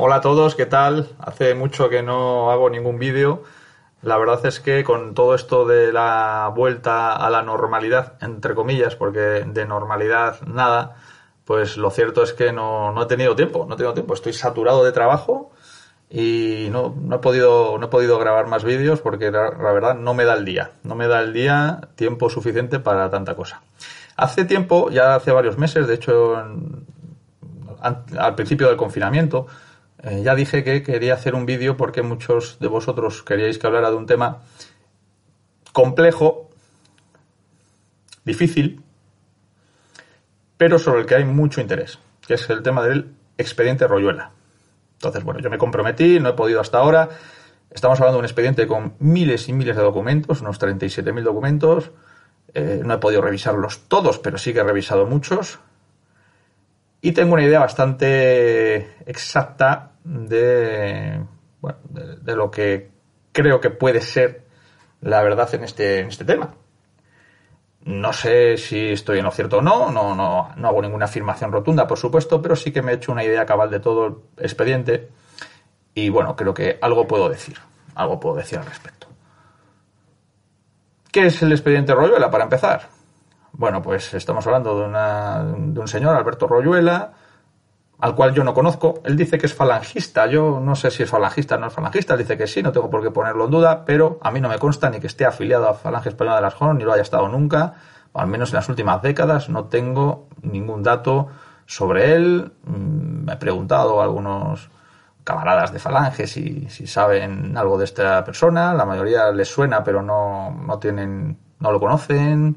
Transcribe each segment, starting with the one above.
Hola a todos, ¿qué tal? Hace mucho que no hago ningún vídeo. La verdad es que con todo esto de la vuelta a la normalidad, entre comillas, porque de normalidad nada, pues lo cierto es que no, no he tenido tiempo, no he tenido tiempo. Estoy saturado de trabajo y no, no, he, podido, no he podido grabar más vídeos porque la, verdad no me da el día. No me da el día tiempo suficiente para tanta cosa. Hace tiempo, ya hace varios meses, de hecho al principio del confinamiento, eh, ya dije que quería hacer un vídeo porque muchos de vosotros queríais que hablara de un tema complejo, difícil, pero sobre el que hay mucho interés, que es el tema del expediente Royuela. Entonces, bueno, yo me comprometí, no he podido hasta ahora. Estamos hablando de un expediente con miles y miles de documentos, unos 37.000 documentos. Eh, no he podido revisarlos todos, pero sí que he revisado muchos. Y tengo una idea bastante exacta de, bueno, de, lo que creo que puede ser la verdad en este, en este tema. No sé si estoy en lo cierto o no, no, no, no hago ninguna afirmación rotunda, por supuesto, pero sí que me he hecho una idea cabal de todo el expediente y bueno, creo que algo puedo decir, algo puedo decir al respecto. ¿Qué es el expediente Royuela, para empezar? Bueno, pues estamos hablando de, una, de un señor, Alberto Royuela, al cual yo no conozco. Él dice que es falangista. Yo no sé si es falangista o no es falangista. Dice que sí, no tengo por qué ponerlo en duda, pero a mí no me consta ni que esté afiliado a Falange Española de las Jonas, ni lo haya estado nunca. Al menos en las últimas décadas no tengo ningún dato sobre él. Mm, me he preguntado a algunos camaradas de Falange si, si saben algo de esta persona. La mayoría les suena, pero no, no tienen, no lo conocen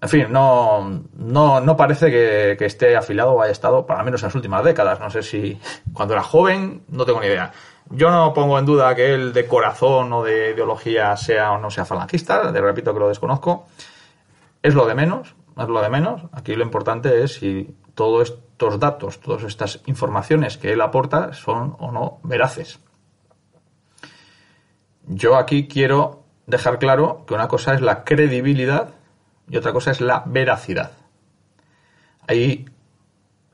en fin, no, no, no parece que, esté afiliado o haya estado, para menos en las últimas décadas. No sé si cuando era joven, no tengo ni idea. Yo no pongo en duda que él de corazón o de ideología sea o no sea falangista, le repito que lo desconozco. Es lo de menos, es lo de menos. Aquí lo importante es si todos estos datos, todas estas informaciones que él aporta son o no veraces. Yo aquí quiero dejar claro que una cosa es la credibilidad y otra cosa es la veracidad. Hay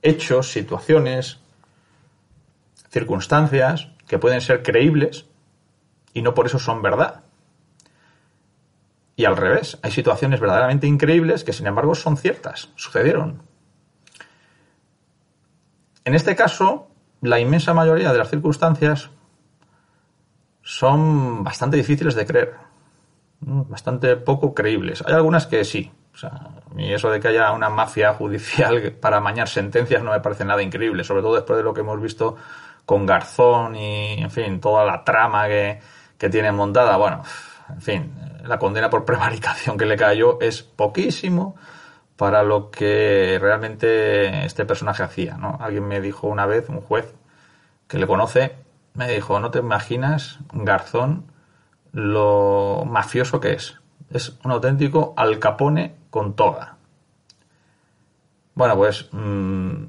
hechos, situaciones, circunstancias que pueden ser creíbles y no por eso son verdad. Y al revés, hay situaciones verdaderamente increíbles que sin embargo son ciertas, sucedieron. En este caso, la inmensa mayoría de las circunstancias son bastante difíciles de creer bastante poco creíbles. Hay algunas que sí. O sea, a eso de que haya una mafia judicial para amañar sentencias no me parece nada increíble, sobre todo después de lo que hemos visto con Garzón y, en fin, toda la trama que, que tiene montada. Bueno, en fin, la condena por prevaricación que le cayó es poquísimo para lo que realmente este personaje hacía, ¿no? Alguien me dijo una vez, un juez que le conoce, me dijo, no te imaginas Garzón lo mafioso que es. Es un auténtico Al Capone con toga. Bueno, pues mmm,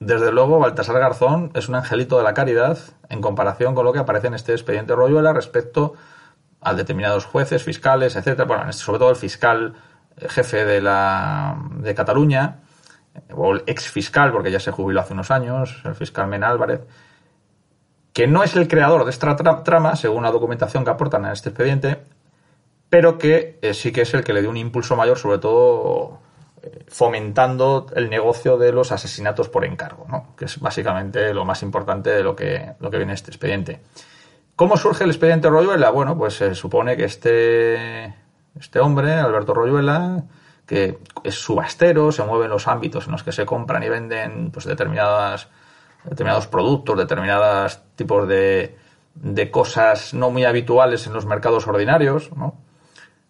desde luego Baltasar Garzón es un angelito de la caridad en comparación con lo que aparece en este expediente Royuela respecto a determinados jueces, fiscales, etcétera. Bueno, sobre todo el fiscal eh, jefe de la de Cataluña o el ex fiscal, porque ya se jubiló hace unos años, el fiscal Mena Álvarez, que no es el creador de esta trama, según la documentación que aportan en este expediente, pero que eh, sí que es el que le dio un impulso mayor, sobre todo eh, fomentando el negocio de los asesinatos por encargo, ¿no? que es básicamente lo más importante de lo que, lo que viene en este expediente. ¿Cómo surge el expediente Royuela? Bueno, pues se supone que este, este hombre, Alberto Royuela, que es subastero, se mueve en los ámbitos en los que se compran y venden pues, determinadas determinados productos, determinados tipos de, de cosas no muy habituales en los mercados ordinarios, ¿no?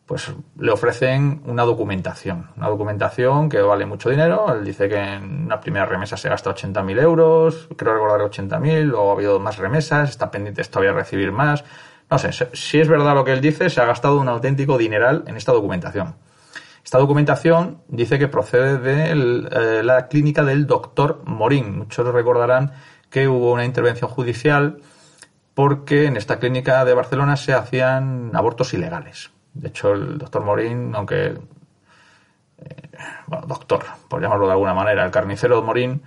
pues le ofrecen una documentación. Una documentación que vale mucho dinero. Él dice que en una primera remesa se gasta 80.000 euros, creo recordar 80.000, luego ha habido más remesas, está pendiente todavía de recibir más. No sé, si es verdad lo que él dice, se ha gastado un auténtico dineral en esta documentación. Esta documentación dice que procede de eh, la clínica del doctor Morín. Muchos recordarán que hubo una intervención judicial porque en esta clínica de Barcelona se hacían abortos ilegales. De hecho, el doctor Morín, aunque, eh, bueno, doctor, por llamarlo de alguna manera, el carnicero Morín,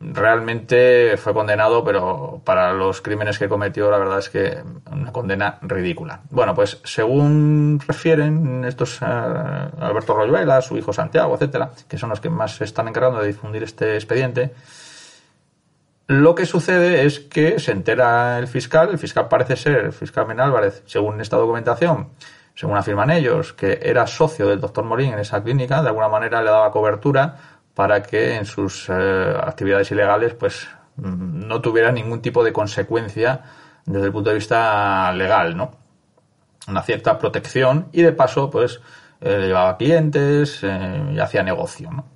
realmente fue condenado, pero para los crímenes que cometió, la verdad es que una condena ridícula. Bueno, pues según refieren estos eh, Alberto Royuela, su hijo Santiago, etcétera, que son los que más se están encargando de difundir este expediente, lo que sucede es que se entera el fiscal, el fiscal parece ser, el fiscal Men Álvarez, según esta documentación, según afirman ellos, que era socio del doctor Morín en esa clínica, de alguna manera le daba cobertura para que en sus eh, actividades ilegales pues mm, no tuviera ningún tipo de consecuencia desde el punto de vista legal, ¿no? Una cierta protección y de paso pues eh, llevaba clientes eh, y hacía negocio, ¿no?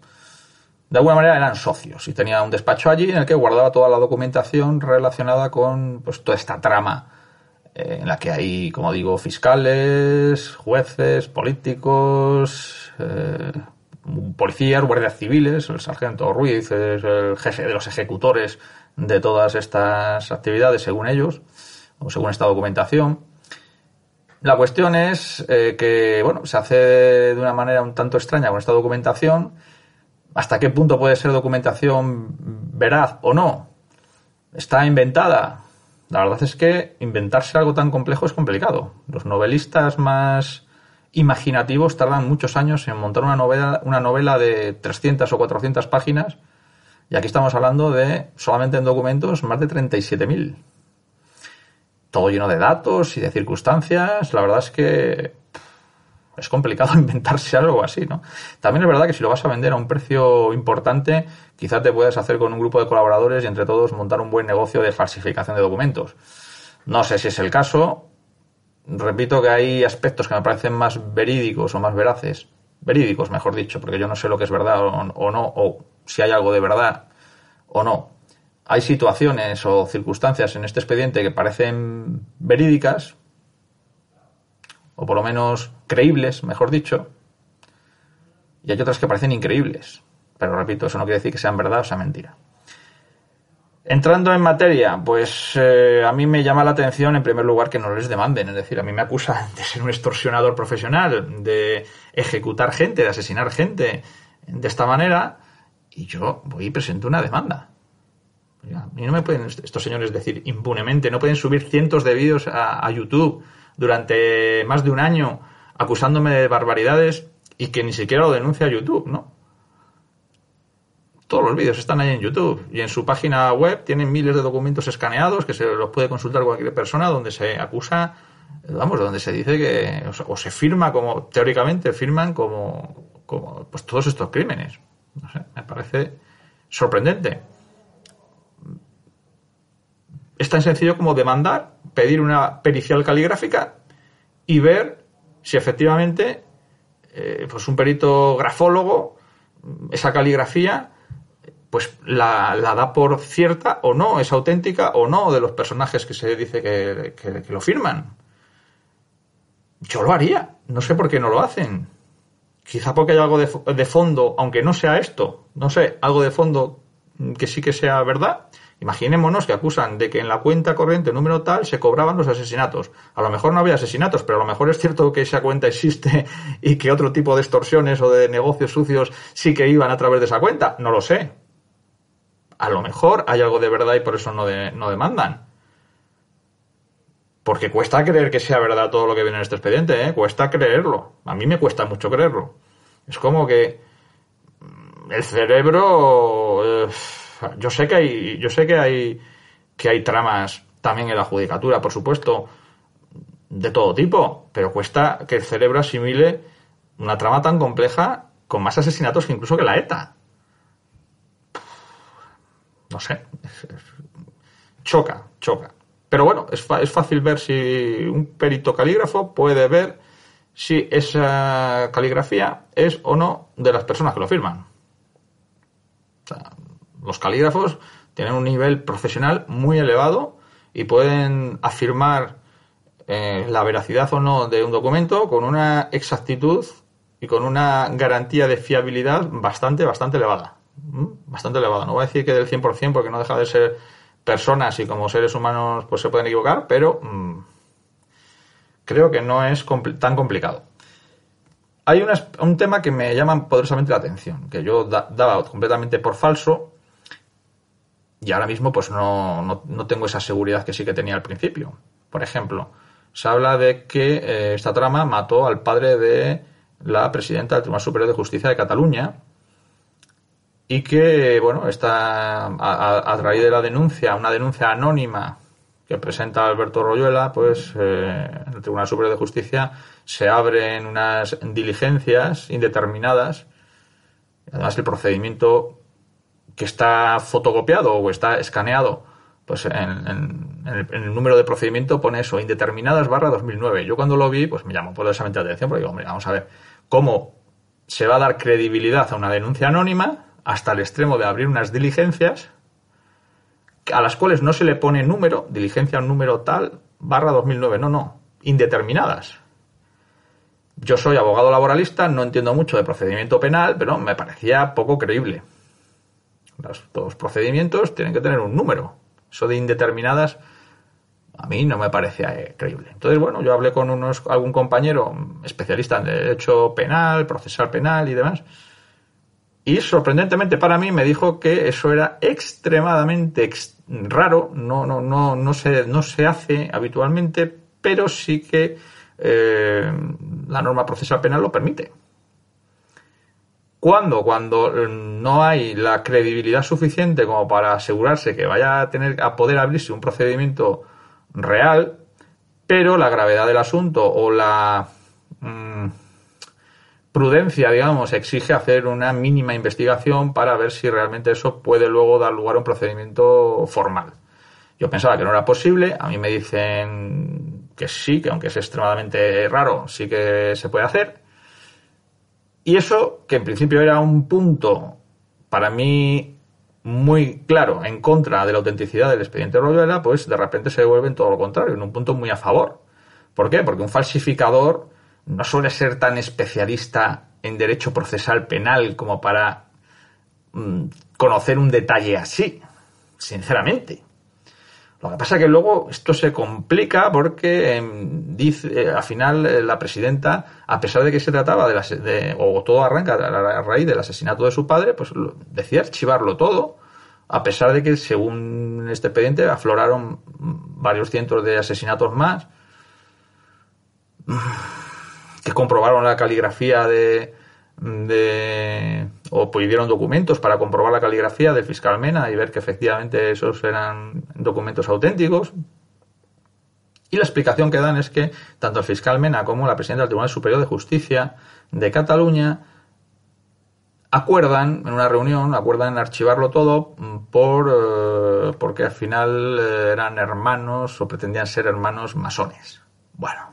De alguna manera eran socios y tenía un despacho allí en el que guardaba toda la documentación relacionada con pues toda esta trama en la que hay, como digo, fiscales, jueces, políticos, policías, guardias civiles, el sargento Ruiz es el jefe de los ejecutores de todas estas actividades, según ellos, o según esta documentación. La cuestión es eh, que, bueno, se hace de una manera un tanto extraña con esta documentación. ¿Hasta qué punto puede ser documentación veraz o no? ¿Está inventada? La verdad es que inventarse algo tan complejo es complicado. Los novelistas más imaginativos tardan muchos años en montar una novela, una novela de 300 o 400 páginas y aquí estamos hablando de solamente en documentos más de 37.000. Todo lleno de datos y de circunstancias. La verdad es que es complicado inventarse algo así, ¿no? También es verdad que si lo vas a vender a un precio importante, quizás te puedes hacer con un grupo de colaboradores y entre todos montar un buen negocio de falsificación de documentos. No sé si es el caso, repito que hay aspectos que me parecen más verídicos o más veraces, verídicos mejor dicho, porque yo no sé lo que es verdad o, no, o si hay algo de verdad o no. Hay situaciones o circunstancias en este expediente que parecen verídicas, o por lo menos creíbles, mejor dicho, y hay otras que parecen increíbles. Pero repito, eso no quiere decir que sean verdad o sea mentira. Entrando en materia, pues eh, a mí me llama la atención en primer lugar que no les demanden, es decir, a mí me acusan de ser un extorsionador profesional, de ejecutar gente, de asesinar gente de esta manera, y yo voy y presento una demanda. Y no me pueden estos señores decir impunemente, no pueden subir cientos de vídeos a, a YouTube durante más de un año acusándome de barbaridades y que ni siquiera lo denuncia YouTube, ¿no? Todos los vídeos están ahí en YouTube y en su página web tienen miles de documentos escaneados que se los puede consultar cualquier persona donde se acusa, vamos, donde se dice que, o, se firma como, teóricamente firman como, pues todos estos crímenes. No sé, me parece sorprendente. Es tan sencillo como demandar, pedir una pericial caligráfica y ver si efectivamente, eh, pues un perito grafólogo, esa caligrafía pues la, da por cierta o no, es auténtica o no de los personajes que se dice que, lo firman. Yo lo haría, no sé por qué no lo hacen. Quizá porque hay algo de, de, fondo, aunque no sea esto, no sé, algo de fondo que sí que sea verdad. Imaginémonos que acusan de que en la cuenta corriente número tal se cobraban los asesinatos. A lo mejor no había asesinatos, pero a lo mejor es cierto que esa cuenta existe y que otro tipo de extorsiones o de negocios sucios sí que iban a través de esa cuenta. No lo sé a lo mejor hay algo de verdad y por eso no, no demandan. Porque cuesta creer que sea verdad todo lo que viene en este expediente, ¿eh? Cuesta creerlo. A mí me cuesta mucho creerlo. Es como que mm, el cerebro... Eh, yo sé que hay... Yo sé que hay... Que hay tramas también en la judicatura, por supuesto, de todo tipo, pero cuesta que el cerebro asimile una trama tan compleja con más asesinatos que incluso que la ETA no sé, choca, choca. Pero bueno, es, es fácil ver si un perito calígrafo puede ver si esa caligrafía es o no de las personas que lo firman. los calígrafos tienen un nivel profesional muy elevado y pueden afirmar eh, la veracidad o no de un documento con una exactitud y con una garantía de fiabilidad bastante, bastante elevada. Mm, bastante elevado. No voy a decir que del 100% porque no deja de ser personas y como seres humanos pues se pueden equivocar, pero mm, creo que no es tan complicado. Hay un tema que me llama poderosamente la atención, que yo daba completamente por falso y ahora mismo pues no, no, tengo esa seguridad que sí que tenía al principio. Por ejemplo, se habla de que eh, esta trama mató al padre de la presidenta del Tribunal Superior de Justicia de Cataluña y que, bueno, está a, raíz de la denuncia, una denuncia anónima que presenta Alberto Royuela, pues eh, en el Tribunal Superior de Justicia se abren unas diligencias indeterminadas. Además, el procedimiento que está fotocopiado o está escaneado, pues en, el, número de procedimiento pone eso, indeterminadas barra 2009. Yo cuando lo vi, pues me llamó poderosamente la atención, porque digo, hombre, vamos a ver cómo se va a dar credibilidad a una denuncia anónima hasta el extremo de abrir unas diligencias a las cuales no se le pone número, diligencia número tal, barra 2009, no, no, indeterminadas. Yo soy abogado laboralista, no entiendo mucho de procedimiento penal, pero me parecía poco creíble. Los, procedimientos tienen que tener un número. Eso de indeterminadas a mí no me parece eh, creíble. Entonces, bueno, yo hablé con unos, algún compañero especialista en derecho penal, procesal penal y demás. Y sorprendentemente para mí me dijo que eso era extremadamente raro, no, no, no, no, se, no se hace habitualmente, pero sí que eh, la norma procesal penal lo permite. ¿Cuándo? Cuando eh, no hay la credibilidad suficiente como para asegurarse que vaya a tener a poder abrirse un procedimiento real, pero la gravedad del asunto o la mm, prudencia, digamos, exige hacer una mínima investigación para ver si realmente eso puede luego dar lugar a un procedimiento formal. Yo pensaba que no era posible, a mí me dicen que sí, que aunque es extremadamente raro, sí que se puede hacer. Y eso, que en principio era un punto para mí muy claro en contra de la autenticidad del expediente Royuela, pues de repente se vuelve en todo lo contrario, en un punto muy a favor. ¿Por qué? Porque un falsificador no suele ser tan especialista en derecho procesal penal como para mm, conocer un detalle así, sinceramente. Lo que pasa es que luego esto se complica porque em, eh, al final eh, la presidenta, a pesar de que se trataba de, la, o todo arranca a raíz del asesinato de su padre, pues decía archivarlo todo, a pesar de que según este expediente afloraron varios cientos de asesinatos más, que comprobaron la caligrafía de, de o pidieron documentos para comprobar la caligrafía del fiscal Mena y ver que efectivamente esos eran documentos auténticos. Y la explicación que dan es que tanto el fiscal Mena como la presidenta del Tribunal Superior de Justicia de Cataluña acuerdan en una reunión, acuerdan archivarlo todo por eh, porque al final eh, eran hermanos o pretendían ser hermanos masones. Bueno,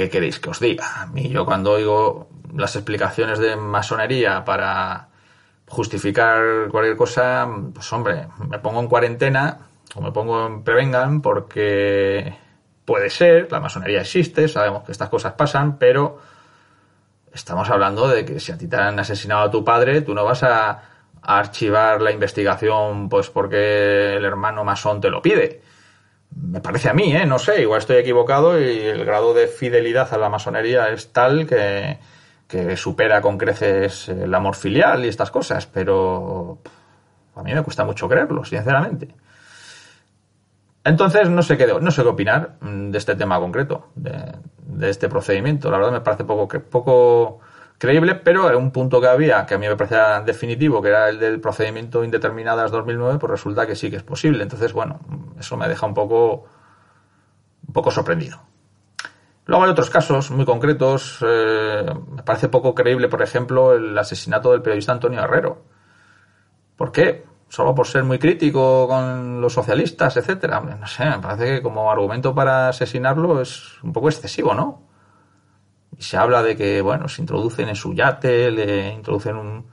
¿qué queréis que os diga? A mí yo cuando oigo las explicaciones de masonería para justificar cualquier cosa, pues hombre, me pongo en cuarentena o me pongo en prevengan porque puede ser, la masonería existe, sabemos que estas cosas pasan, pero estamos hablando de que si a ti te han asesinado a tu padre, tú no vas a, a archivar la investigación pues porque el hermano masón te lo pide me parece a mí, ¿eh? no sé, igual estoy equivocado y el grado de fidelidad a la masonería es tal que, supera con creces el amor filial y estas cosas, pero a mí me cuesta mucho creerlo, sinceramente. Entonces no sé qué, no sé qué opinar de este tema concreto, de, de este procedimiento. La verdad me parece poco, poco creíble, pero un punto que había que a mí me parecía definitivo, que era el del procedimiento indeterminadas 2009, pues resulta que sí que es posible. Entonces, bueno, eso me deja un poco, un poco sorprendido. Luego hay otros casos muy concretos. Eh, me parece poco creíble, por ejemplo, el asesinato del periodista Antonio Herrero. ¿Por qué? Solo por ser muy crítico con los socialistas, etcétera. No sé, me parece que como argumento para asesinarlo es un poco excesivo, ¿no? Y se habla de que, bueno, se introducen en su yate, le introducen un,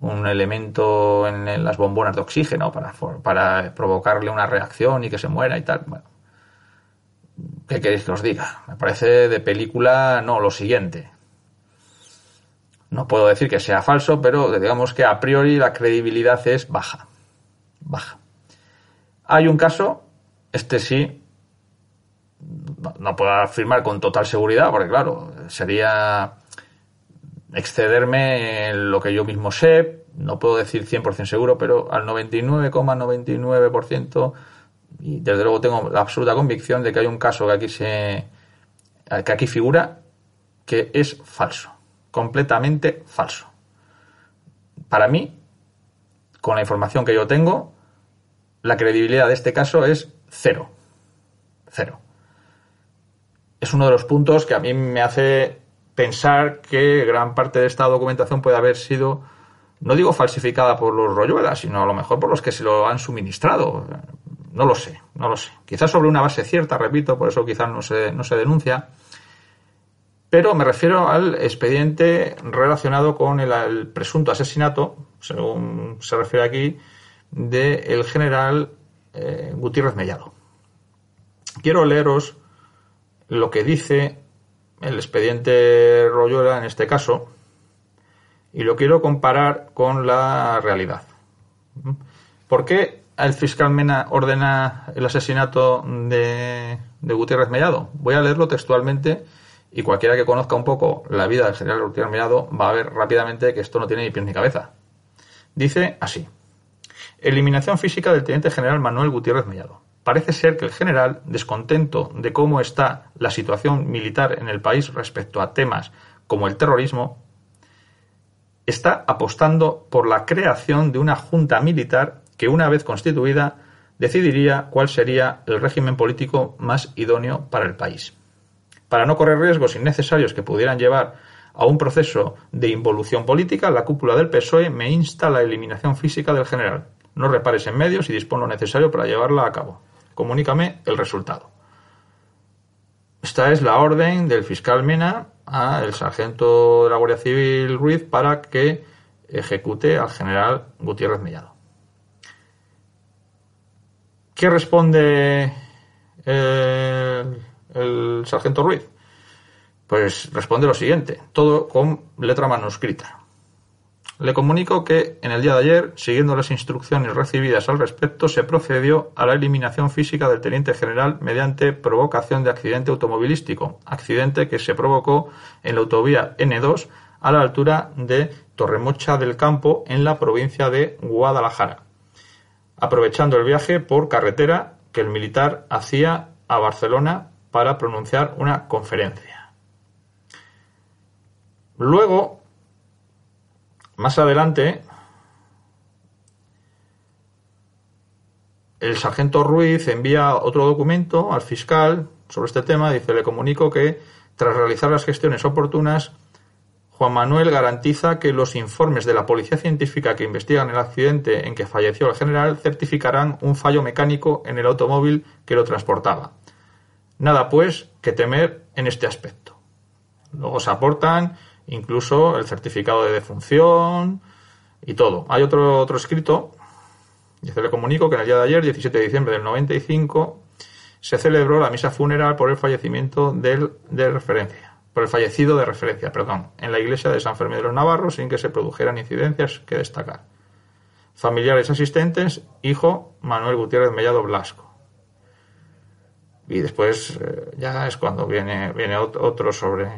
un elemento en, las bombonas de oxígeno para, para provocarle una reacción y que se muera y tal. Bueno, ¿qué queréis que os diga? Me parece de película, no, lo siguiente. No puedo decir que sea falso, pero digamos que a priori la credibilidad es baja. Baja. Hay un caso, este sí, no puedo afirmar con total seguridad, porque claro, sería excederme en lo que yo mismo sé, no puedo decir 100% seguro, pero al 99,99% y desde luego tengo la absoluta convicción de que hay un caso que aquí se que aquí figura que es falso, completamente falso. Para mí, con la información que yo tengo, la credibilidad de este caso es cero. Cero. Es uno de los puntos que a mí me hace pensar que gran parte de esta documentación puede haber sido, no digo falsificada por los Royuelas, sino a lo mejor por los que se lo han suministrado. No lo sé, no lo sé. Quizás sobre una base cierta, repito, por eso quizás no se, no se denuncia. Pero me refiero al expediente relacionado con el, presunto asesinato, según se refiere aquí, del general eh, Gutiérrez Mellado. Quiero leeros lo que dice el expediente Royuela en este caso y lo quiero comparar con la realidad. ¿Por qué el fiscal Mena ordena el asesinato de, Gutiérrez Mellado? Voy a leerlo textualmente y cualquiera que conozca un poco la vida del general Gutiérrez Mellado va a ver rápidamente que esto no tiene ni pies ni cabeza. Dice así. Eliminación física del teniente general Manuel Gutiérrez Mellado. Parece ser que el general, descontento de cómo está la situación militar en el país respecto a temas como el terrorismo, está apostando por la creación de una junta militar que, una vez constituida, decidiría cuál sería el régimen político más idóneo para el país. Para no correr riesgos innecesarios que pudieran llevar a un proceso de involución política, la cúpula del PSOE me insta a la eliminación física del general. No repares en medios y dispone lo necesario para llevarla a cabo. Comunícame el resultado. Esta es la orden del fiscal Mena al sargento de la Guardia Civil Ruiz para que ejecute al general Gutiérrez Mellado. ¿Qué responde el, el sargento Ruiz? Pues responde lo siguiente, todo con letra manuscrita. Le comunico que en el día de ayer, siguiendo las instrucciones recibidas al respecto, se procedió a la eliminación física del teniente general mediante provocación de accidente automovilístico, accidente que se provocó en la autovía N2 a la altura de Torremocha del Campo en la provincia de Guadalajara, aprovechando el viaje por carretera que el militar hacía a Barcelona para pronunciar una conferencia. Luego más adelante, el sargento Ruiz envía otro documento al fiscal sobre este tema. Dice, le comunico que tras realizar las gestiones oportunas, Juan Manuel garantiza que los informes de la policía científica que investigan el accidente en que falleció el general certificarán un fallo mecánico en el automóvil que lo transportaba. Nada, pues, que temer en este aspecto. Luego se aportan incluso el certificado de defunción y todo. Hay otro, otro escrito, y se le comunico que en el día de ayer, 17 de diciembre del 95, se celebró la misa funeral por el fallecimiento del, de referencia, por el fallecido de referencia, perdón, en la iglesia de San Fermín de los Navarros sin que se produjeran incidencias que destacar. Familiares asistentes, hijo Manuel Gutiérrez Mellado Blasco. Y después eh, ya es cuando viene, viene otro sobre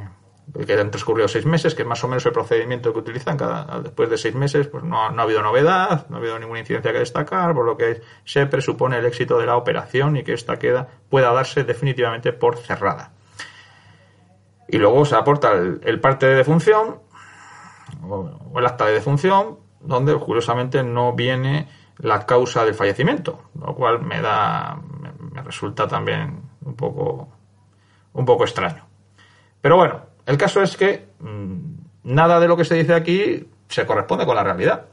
que han transcurrido seis meses, que es más o menos el procedimiento que utilizan. Cada, después de seis meses, pues no, no, ha habido novedad, no ha habido ninguna incidencia que destacar, por lo que se presupone el éxito de la operación y que esta queda, pueda darse definitivamente por cerrada. Y luego se aporta el, parte de defunción, o, el acta de defunción, donde curiosamente no viene la causa del fallecimiento, lo cual me da, me resulta también un poco, un poco extraño. Pero bueno, el caso es que mm, nada de lo que se dice aquí se corresponde con la realidad.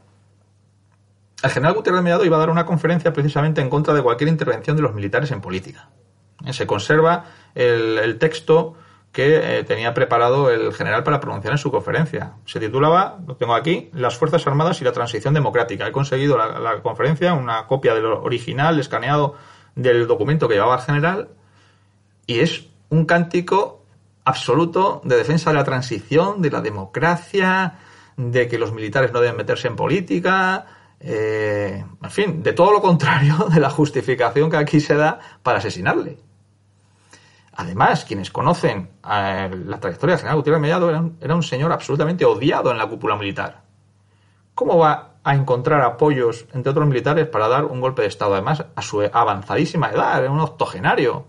El general Gutiérrez Mellado iba a dar una conferencia precisamente en contra de cualquier intervención de los militares en política. Eh, se conserva el, texto que eh, tenía preparado el general para pronunciar en su conferencia. Se titulaba, lo tengo aquí, Las Fuerzas Armadas y la Transición Democrática. He conseguido la, la conferencia, una copia del original, escaneado del documento que llevaba el general, y es un cántico absoluto de defensa de la transición, de la democracia, de que los militares no deben meterse en política, eh, en fin, de todo lo contrario de la justificación que aquí se da para asesinarle. Además, quienes conocen eh, la trayectoria del general Gutiérrez Mellado era un, era un señor absolutamente odiado en la cúpula militar. ¿Cómo va a encontrar apoyos entre otros militares para dar un golpe de Estado. Además, a su avanzadísima edad, era un octogenario.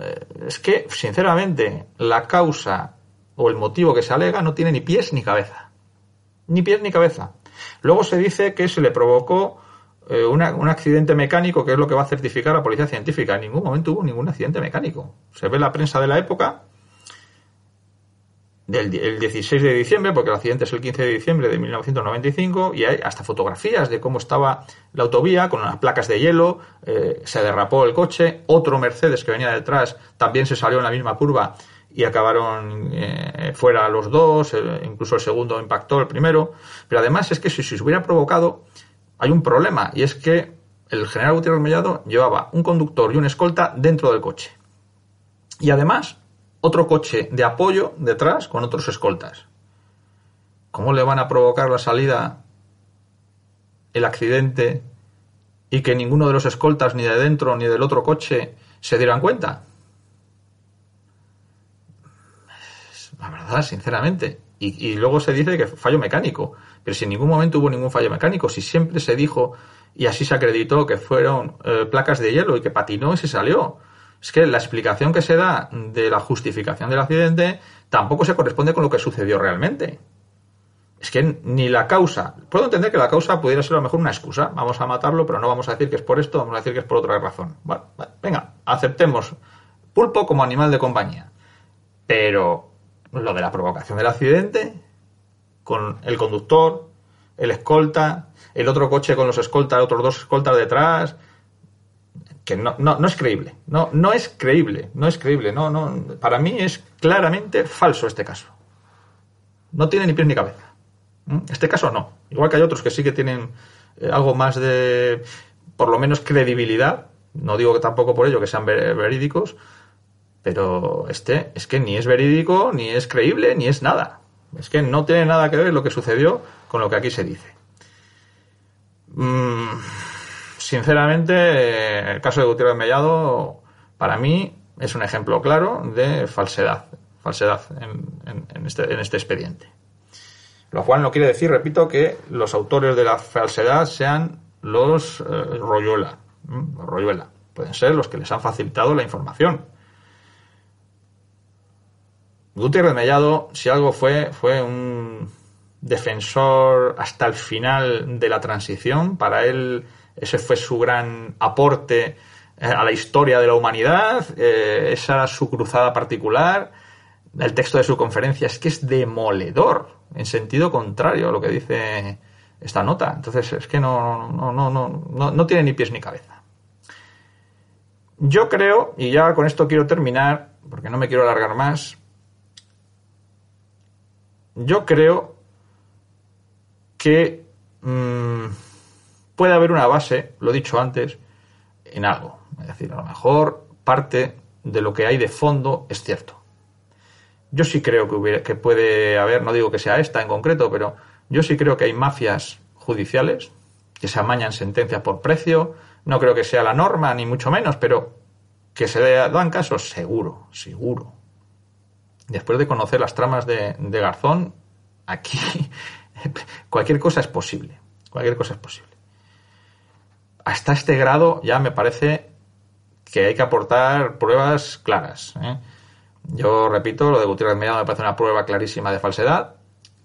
Eh, es que, sinceramente, la causa o el motivo que se alega no tiene ni pies ni cabeza. Ni pies ni cabeza. Luego se dice que se le provocó eh, un accidente mecánico, que es lo que va a certificar la policía científica. En ningún momento hubo ningún accidente mecánico. Se ve la prensa de la época del el 16 de diciembre, porque el accidente es el 15 de diciembre de 1995, y hay hasta fotografías de cómo estaba la autovía con unas placas de hielo, eh, se derrapó el coche, otro Mercedes que venía detrás también se salió en la misma curva y acabaron eh, fuera los dos, incluso el segundo impactó el primero, pero además es que si se hubiera provocado, hay un problema, y es que el general Gutiérrez Mellado llevaba un conductor y un escolta dentro del coche. Y además, otro coche de apoyo detrás con otros escoltas. ¿Cómo le van a provocar la salida, el accidente y que ninguno de los escoltas, ni de dentro ni del otro coche, se dieran cuenta? La verdad, sinceramente. Y, luego se dice que fallo mecánico. Pero si en ningún momento hubo ningún fallo mecánico, si siempre se dijo y así se acreditó que fueron eh, placas de hielo y que patinó y se salió es que la explicación que se da de la justificación del accidente tampoco se corresponde con lo que sucedió realmente. Es que ni la causa. Puedo entender que la causa pudiera ser a lo mejor una excusa. Vamos a matarlo, pero no vamos a decir que es por esto, vamos a decir que es por otra razón. Venga, aceptemos pulpo como animal de compañía. Pero lo de la provocación del accidente, con el conductor, el escolta, el otro coche con los escoltas, otros dos escoltas detrás, que no, no, no, es creíble. No, no es creíble. No es creíble. No, no, para mí es claramente falso este caso. No tiene ni pies ni cabeza. ¿Mm? Este caso no. Igual que hay otros que sí que tienen eh, algo más de, por lo menos, credibilidad. No digo que tampoco por ello que sean verídicos, pero este es que ni es verídico, ni es creíble, ni es nada. Es que no tiene nada que ver lo que sucedió con lo que aquí se dice. Mm, sinceramente, el caso de Gutiérrez Mellado, para mí, es un ejemplo claro de falsedad, falsedad en, este, este, expediente. Lo cual no quiere decir, repito, que los autores de la falsedad sean los eh, Royuela, Royuela. Pueden ser los que les han facilitado la información. Gutiérrez Mellado, si algo fue, fue un defensor hasta el final de la transición. Para él, ese fue su gran aporte eh, a la historia de la humanidad, eh, esa su cruzada particular. El texto de su conferencia es que es demoledor, en sentido contrario a lo que dice esta nota. Entonces es que no, no, no, no, no tiene ni pies ni cabeza. Yo creo, y ya con esto quiero terminar, porque no me quiero alargar más, yo creo que mm, puede haber una base, lo he dicho antes, en algo. Es decir, a lo mejor parte de lo que hay de fondo es cierto. Yo sí creo que, que puede haber, no digo que sea esta en concreto, pero yo sí creo que hay mafias judiciales que se amañan sentencias por precio. No creo que sea la norma, ni mucho menos, pero que se dan casos, seguro, seguro. Después de conocer las tramas de Garzón, aquí cualquier cosa es posible. Cualquier cosa es posible hasta este grado ya me parece que hay que aportar pruebas claras. ¿eh? Yo repito, lo de Gutiérrez Mellado me parece una prueba clarísima de falsedad.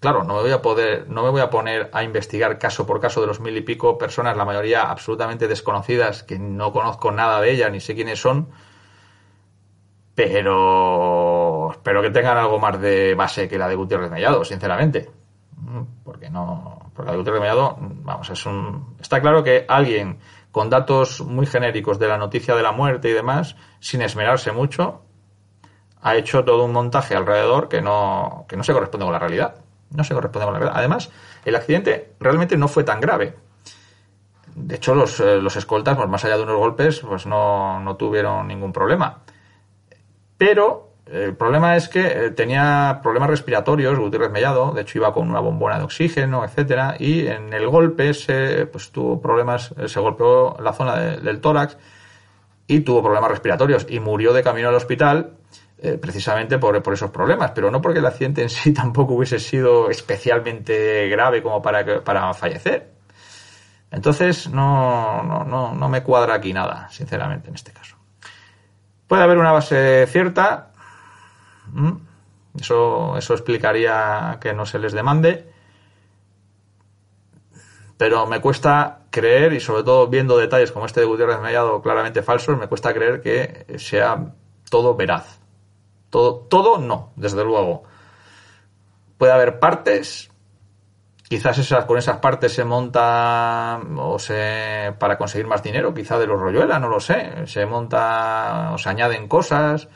Claro, no me voy a poder, no me voy a poner a investigar caso por caso de los mil y pico personas, la mayoría absolutamente desconocidas, que no conozco nada de ellas ni sé quiénes son. Pero espero que tengan algo más de base que la de Gutiérrez Mellado, sinceramente. Porque no, porque Gutiérrez Mellado, vamos, es un, está claro que alguien con datos muy genéricos de la noticia de la muerte y demás, sin esmerarse mucho, ha hecho todo un montaje alrededor que no, que no se corresponde con la realidad. No se corresponde con la realidad. Además, el accidente realmente no fue tan grave. De hecho, los, eh, los escoltas, pues, más allá de unos golpes, pues no, no tuvieron ningún problema. Pero el problema es que eh, tenía problemas respiratorios, Gutiérrez Mellado, de hecho iba con una bombona de oxígeno, etcétera, y en el golpe se, pues, tuvo problemas, eh, se golpeó la zona del tórax y tuvo problemas respiratorios y murió de camino al hospital eh, precisamente por, por, esos problemas, pero no porque el accidente en sí tampoco hubiese sido especialmente grave como para, para fallecer. Entonces, no, no, no, no me cuadra aquí nada, sinceramente, en este caso. Puede haber una base cierta, eso, eso explicaría que no se les demande, pero me cuesta creer, y sobre todo viendo detalles como este de Gutiérrez Mellado claramente falsos, me cuesta creer que sea todo veraz. Todo, todo no, desde luego. Puede haber partes, quizás esas, con esas partes se monta o se para conseguir más dinero, quizá de los Royuela, no lo sé, se monta o se añaden cosas.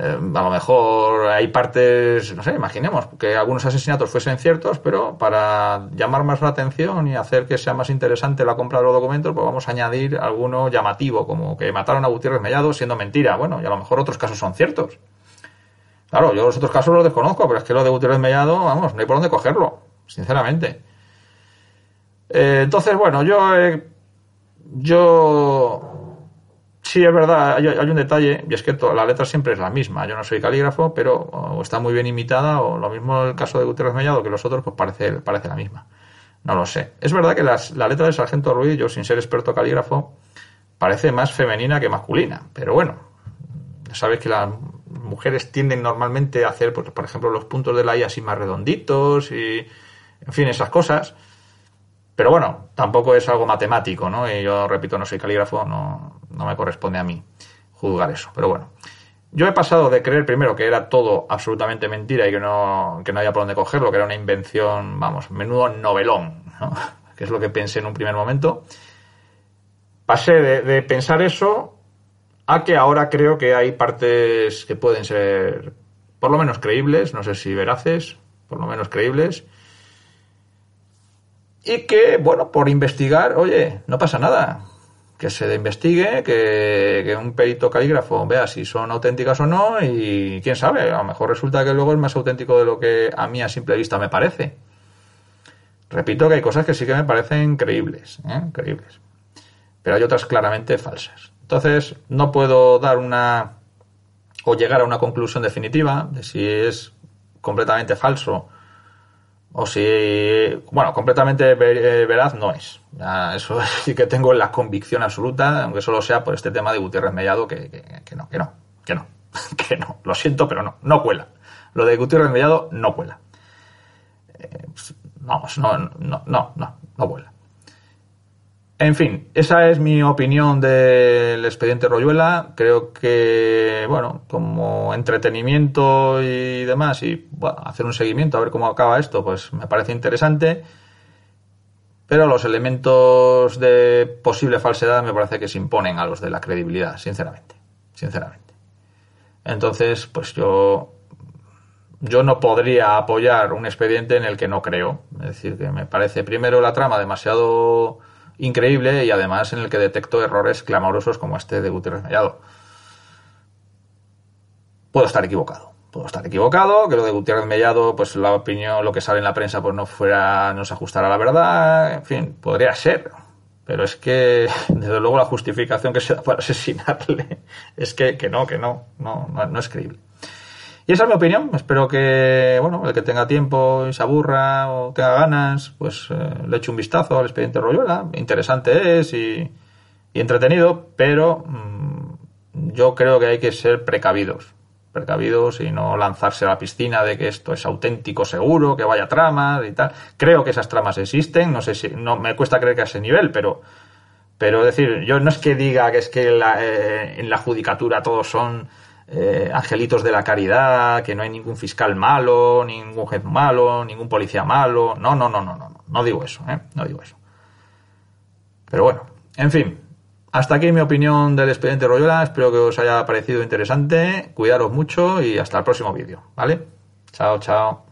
Eh, a lo mejor hay partes, no sé, imaginemos que algunos asesinatos fuesen ciertos, pero para llamar más la atención y hacer que sea más interesante la compra de los documentos, pues vamos a añadir alguno llamativo, como que mataron a Gutiérrez Mellado siendo mentira. Bueno, y a lo mejor otros casos son ciertos. Claro, yo los otros casos los desconozco, pero es que lo de Gutiérrez Mellado, vamos, no hay por dónde cogerlo sinceramente. Eh, entonces, bueno, yo, eh, yo, sí es verdad, hay, un detalle, y es que la letra siempre es la misma. Yo no soy calígrafo, pero o está muy bien imitada, o lo mismo el caso de Gutiérrez Mellado que los otros, pues parece, parece la misma. No lo sé. Es verdad que la letra del Sargento Ruiz, yo sin ser experto calígrafo, parece más femenina que masculina, pero bueno, sabes que las mujeres tienden normalmente a hacer, pues, por ejemplo, los puntos de la así más redonditos y en fin, esas cosas. Pero bueno, tampoco es algo matemático, ¿no? Y yo repito, no soy calígrafo, no, no me corresponde a mí juzgar eso. Pero bueno, yo he pasado de creer primero que era todo absolutamente mentira y que no, que no había por dónde cogerlo, que era una invención, vamos, menudo novelón, ¿no? que es lo que pensé en un primer momento. Pasé de, de pensar eso a que ahora creo que hay partes que pueden ser por lo menos creíbles, no sé si veraces, por lo menos creíbles, y que, bueno, por investigar, oye, no pasa nada. Que se investigue, que, un perito calígrafo vea si son auténticas o no y quién sabe, a lo mejor resulta que luego es más auténtico de lo que a mí a simple vista me parece. Repito que hay cosas que sí que me parecen creíbles, ¿eh? creíbles. Pero hay otras claramente falsas. Entonces, no puedo dar una o llegar a una conclusión definitiva de si es completamente falso o si, bueno, completamente eh, veraz no es. eso sí que tengo la convicción absoluta, aunque solo sea por este tema de Gutiérrez Mellado, que, que, no, que no, que no, que no. Lo siento, pero no, no cuela. Lo de Gutiérrez Mellado no cuela. Eh, pues, vamos, no, no, no, no, no cuela. En fin, esa es mi opinión del expediente Royuela. Creo que, bueno, como entretenimiento y demás, y hacer un seguimiento a ver cómo acaba esto, pues me parece interesante. Pero los elementos de posible falsedad me parece que se imponen a los de la credibilidad, sinceramente. Sinceramente. Entonces, pues yo yo no podría apoyar un expediente en el que no creo. Es decir, que me parece primero la trama demasiado increíble y además en el que detecto errores clamorosos como este de Gutiérrez Mellado. Puedo estar equivocado. Puedo estar equivocado, que lo de Gutiérrez Mellado, pues la opinión, lo que sale en la prensa, pues no fuera, no se ajustara a la verdad, en fin, podría ser. Pero es que, desde luego, la justificación que se da para asesinarle es que, que no, que no, no, no es creíble. Y esa es mi opinión. Espero que, bueno, el que tenga tiempo y se aburra o tenga ganas, pues eh, le eche un vistazo al expediente Royuela. Interesante es y, entretenido, pero mm, yo creo que hay que ser precavidos. Precavidos y no lanzarse a la piscina de que esto es auténtico, seguro, que vaya tramas y tal. Creo que esas tramas existen, no sé si, no me cuesta creer que a ese nivel, pero, pero decir, yo no es que diga que es que eh, en la judicatura todos son eh, angelitos de la caridad, que no hay ningún fiscal malo, ningún juez malo, ningún policía malo. No, no, no, no, no, no, no digo eso, ¿eh? No digo eso. Pero bueno, en fin, hasta aquí mi opinión del expediente Royola. Espero que os haya parecido interesante. Cuidaros mucho y hasta el próximo vídeo, ¿vale? Chao, chao.